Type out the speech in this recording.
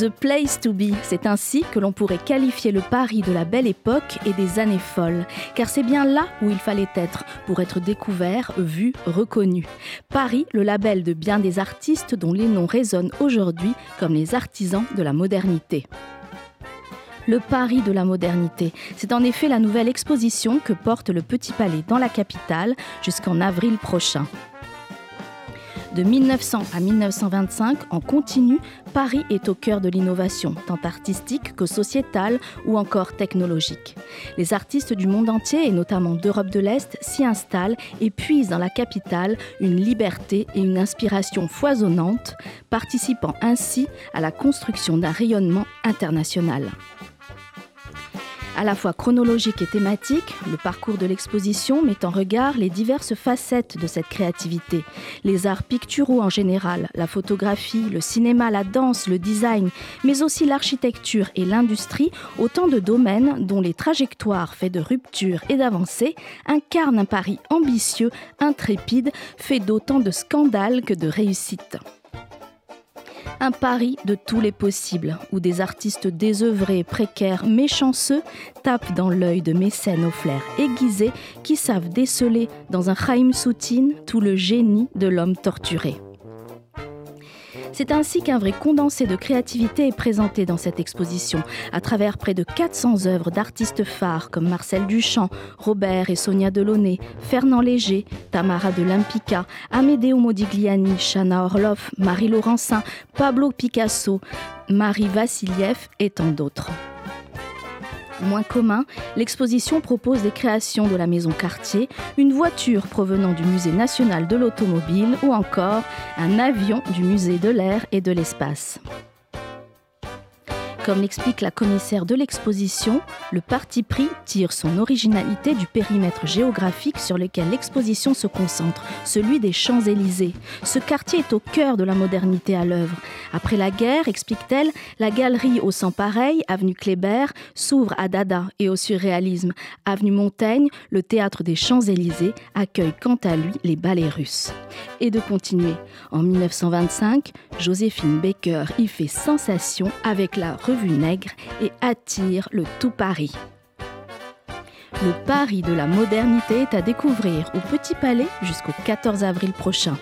The Place to Be, c'est ainsi que l'on pourrait qualifier le Paris de la belle époque et des années folles, car c'est bien là où il fallait être pour être découvert, vu, reconnu. Paris, le label de bien des artistes dont les noms résonnent aujourd'hui comme les artisans de la modernité le Paris de la modernité. C'est en effet la nouvelle exposition que porte le Petit Palais dans la capitale jusqu'en avril prochain. De 1900 à 1925, en continu, Paris est au cœur de l'innovation, tant artistique que sociétale ou encore technologique. Les artistes du monde entier, et notamment d'Europe de l'Est, s'y installent et puisent dans la capitale une liberté et une inspiration foisonnantes, participant ainsi à la construction d'un rayonnement international à la fois chronologique et thématique, le parcours de l'exposition met en regard les diverses facettes de cette créativité. Les arts picturaux en général, la photographie, le cinéma, la danse, le design, mais aussi l'architecture et l'industrie, autant de domaines dont les trajectoires faites de rupture et d'avancée incarnent un pari ambitieux, intrépide, fait d'autant de scandales que de réussites. Un pari de tous les possibles, où des artistes désœuvrés, précaires, méchanceux tapent dans l'œil de mécènes au flair aiguisé qui savent déceler dans un Chaim Soutine tout le génie de l'homme torturé. C'est ainsi qu'un vrai condensé de créativité est présenté dans cette exposition, à travers près de 400 œuvres d'artistes phares comme Marcel Duchamp, Robert et Sonia Delaunay, Fernand Léger, Tamara de Lampica, Amedeo Modigliani, Chana Orloff, Marie Laurencin, Pablo Picasso, Marie Vassiliev et tant d'autres moins commun, l'exposition propose des créations de la maison Cartier, une voiture provenant du Musée national de l'automobile ou encore un avion du Musée de l'air et de l'espace. Comme l'explique la commissaire de l'exposition, le parti pris tire son originalité du périmètre géographique sur lequel l'exposition se concentre, celui des Champs-Élysées. Ce quartier est au cœur de la modernité à l'œuvre. Après la guerre, explique-t-elle, la galerie au sang pareil, avenue Kléber, s'ouvre à Dada et au surréalisme. Avenue Montaigne, le théâtre des Champs-Élysées, accueille quant à lui les ballets russes. Et de continuer. En 1925, Joséphine Baker y fait sensation avec la Nègre et attire le tout Paris. Le Paris de la modernité est à découvrir au Petit Palais jusqu'au 14 avril prochain.